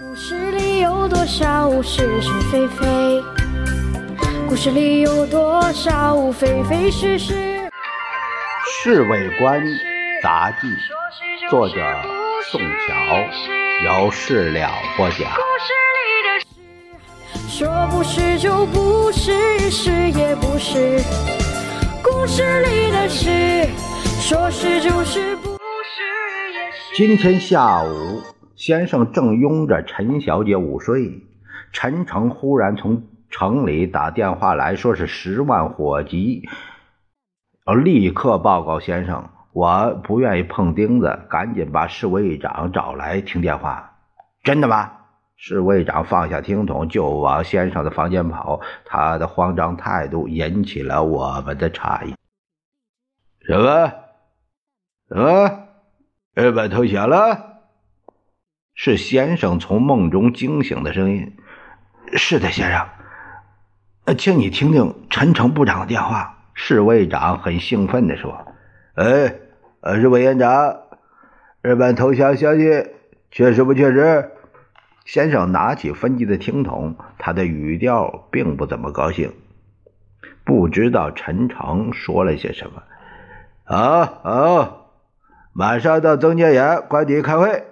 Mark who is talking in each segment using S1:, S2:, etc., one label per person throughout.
S1: 故事里有多少是是非非？故事里有多少非非是是？
S2: 《侍卫官杂记》，作者宋乔，由事了播讲。
S1: 说不是就不是，是也不是。故事里的事，说是就是，不是也是。
S2: 今天下午。先生正拥着陈小姐午睡，陈诚忽然从城里打电话来说是十万火急，要立刻报告先生。我不愿意碰钉子，赶紧把侍卫长找来听电话。真的吗？侍卫长放下听筒就往先生的房间跑，他的慌张态度引起了我们的诧异。什么？什么？日本投降了？是先生从梦中惊醒的声音。是的，先生。请你听听陈诚部长的电话。侍卫长很兴奋地说：“哎，是委员长，日本投降消息确实不确实？”先生拿起分机的听筒，他的语调并不怎么高兴。不知道陈诚说了些什么。好，好，马上到曾家岩官邸开会。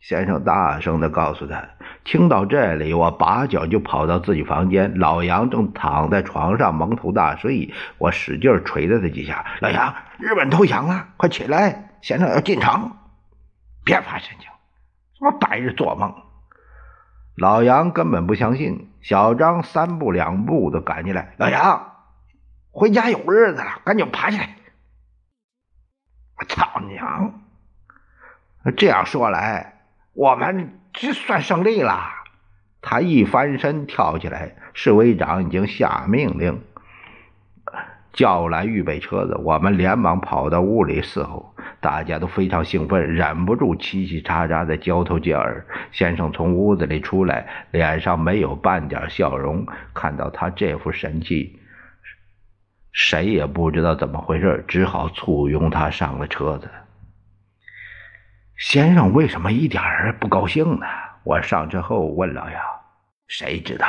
S2: 先生大声地告诉他：“听到这里，我拔脚就跑到自己房间。老杨正躺在床上蒙头大睡，我使劲捶了他几下。老杨，日本投降了，快起来！先生要进城，别发神经，什么白日做梦！”老杨根本不相信。小张三步两步的赶进来：“老杨，回家有日子了，赶紧爬起来！”我操娘！这样说来。我们这算胜利了。他一翻身跳起来，侍卫长已经下命令，叫来预备车子。我们连忙跑到屋里伺候，大家都非常兴奋，忍不住叽叽喳喳的交头接耳。先生从屋子里出来，脸上没有半点笑容。看到他这副神气，谁也不知道怎么回事，只好簇拥他上了车子。先生为什么一点儿不高兴呢？我上车后问老杨：“谁知道？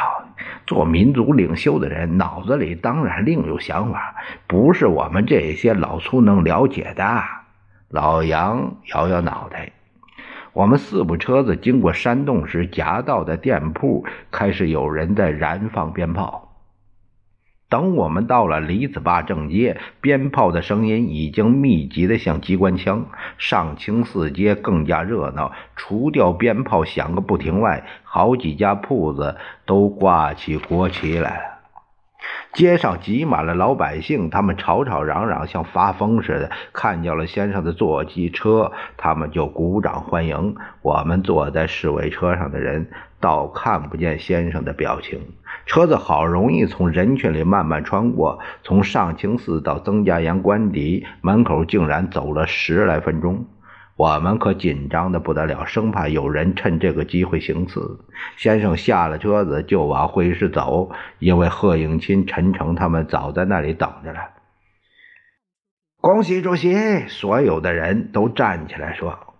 S2: 做民族领袖的人脑子里当然另有想法，不是我们这些老粗能了解的。”老杨摇摇脑袋。我们四部车子经过山洞时，夹道的店铺开始有人在燃放鞭炮。等我们到了李子坝正街，鞭炮的声音已经密集的像机关枪。上清寺街更加热闹，除掉鞭炮响个不停外，好几家铺子都挂起国旗来了。街上挤满了老百姓，他们吵吵嚷嚷，像发疯似的。看见了先生的坐骑车，他们就鼓掌欢迎。我们坐在侍卫车上的人，倒看不见先生的表情。车子好容易从人群里慢慢穿过，从上清寺到曾家岩官邸门口，竟然走了十来分钟。我们可紧张的不得了，生怕有人趁这个机会行刺。先生下了车子就往会议室走，因为贺应钦、陈诚他们早在那里等着了。恭喜主席！所有的人都站起来说。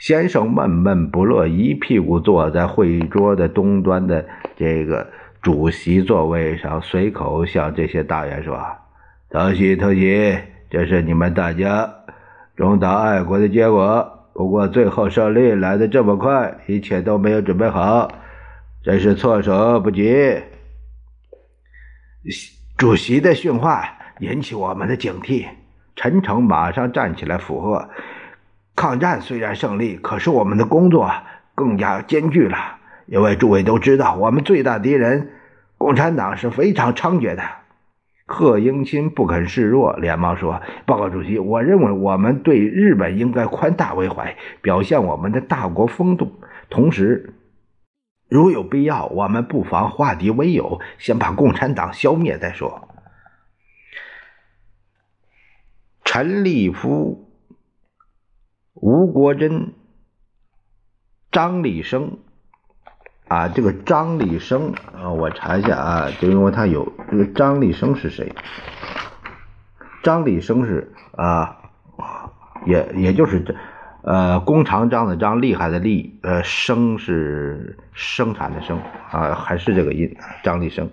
S2: 先生闷闷不乐，一屁股坐在会议桌的东端的这个主席座位上，随口向这些大员说：“特喜特喜，这是你们大家。”忠党爱国的结果，不过最后胜利来的这么快，一切都没有准备好，真是措手不及。主席的训话引起我们的警惕，陈诚马上站起来附和：“抗战虽然胜利，可是我们的工作更加艰巨了，因为诸位都知道，我们最大敌人共产党是非常猖獗的。”贺英钦不肯示弱，连忙说：“报告主席，我认为我们对日本应该宽大为怀，表现我们的大国风度。同时，如有必要，我们不妨化敌为友，先把共产党消灭再说。”陈立夫、吴国桢、张立生。啊，这个张立生啊，我查一下啊，就因为他有这个张立生是谁？张立生是啊，也也就是这呃，弓长张的张，厉害的厉，呃，生是生产的生啊，还是这个音，张立生。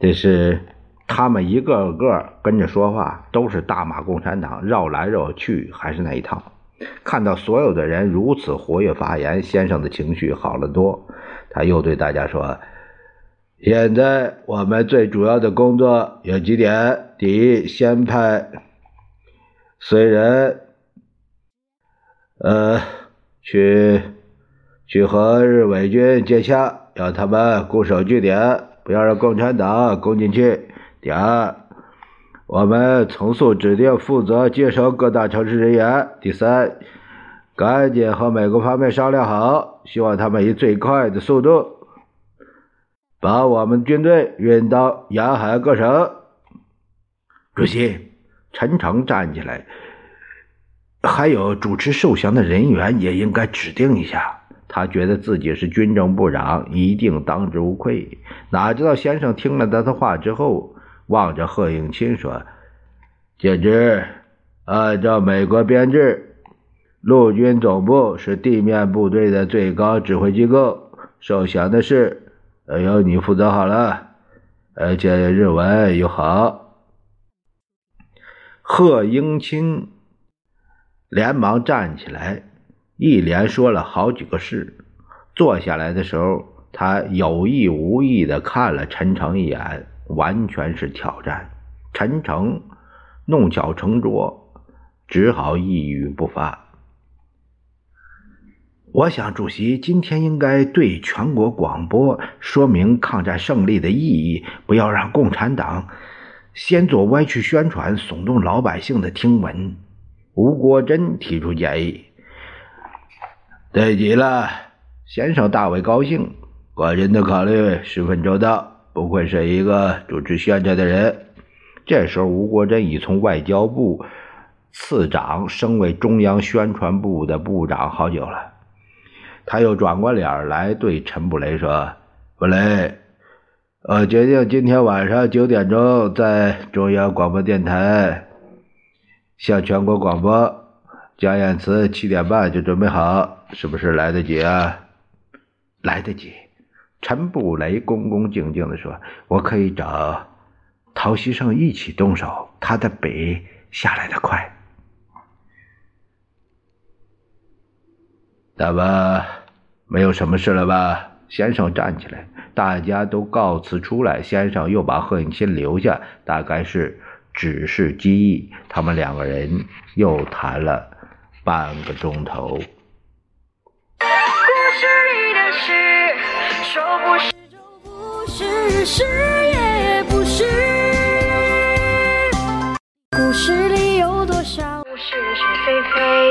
S2: 这是他们一个个跟着说话，都是大骂共产党，绕来绕去还是那一套。看到所有的人如此活跃发言，先生的情绪好了多。他又对大家说：“现在我们最主要的工作有几点：第一，先派随人。”呃，去去和日伪军接洽，要他们固守据点，不要让共产党攻进去。第二，我们从速指定负责接收各大城市人员。第三，赶紧和美国方面商量好，希望他们以最快的速度把我们军队运到沿海各省。主席，陈诚站起来。还有主持受降的人员也应该指定一下。他觉得自己是军政部长，一定当之无愧。哪知道先生听了他的话之后，望着贺应钦说：“简直按照美国编制，陆军总部是地面部队的最高指挥机构，受降的事由你负责好了。而且日文又好。”贺英钦。连忙站起来，一连说了好几个事。坐下来的时候，他有意无意的看了陈诚一眼，完全是挑战。陈诚弄巧成拙，只好一语不发。我想，主席今天应该对全国广播说明抗战胜利的意义，不要让共产党先做歪曲宣传，耸动老百姓的听闻。吴国桢提出建议：“对极了，先生大为高兴，个人的考虑十分周到，不愧是一个主持宣传的人。”这时候，吴国桢已从外交部次长升为中央宣传部的部长好久了。他又转过脸来对陈布雷说：“布雷，我决定今天晚上九点钟在中央广播电台。”向全国广播讲演词，七点半就准备好，是不是来得及啊？来得及。陈布雷恭恭敬敬地说：“我可以找陶希圣一起动手，他的笔下来的快。”那么没有什么事了吧？先生站起来，大家都告辞出来。先生又把贺应钦留下，大概是。只是机意，他们两个人又谈了半个钟头。
S1: 说不是就不是，是也不是。故事里有多少是是非非？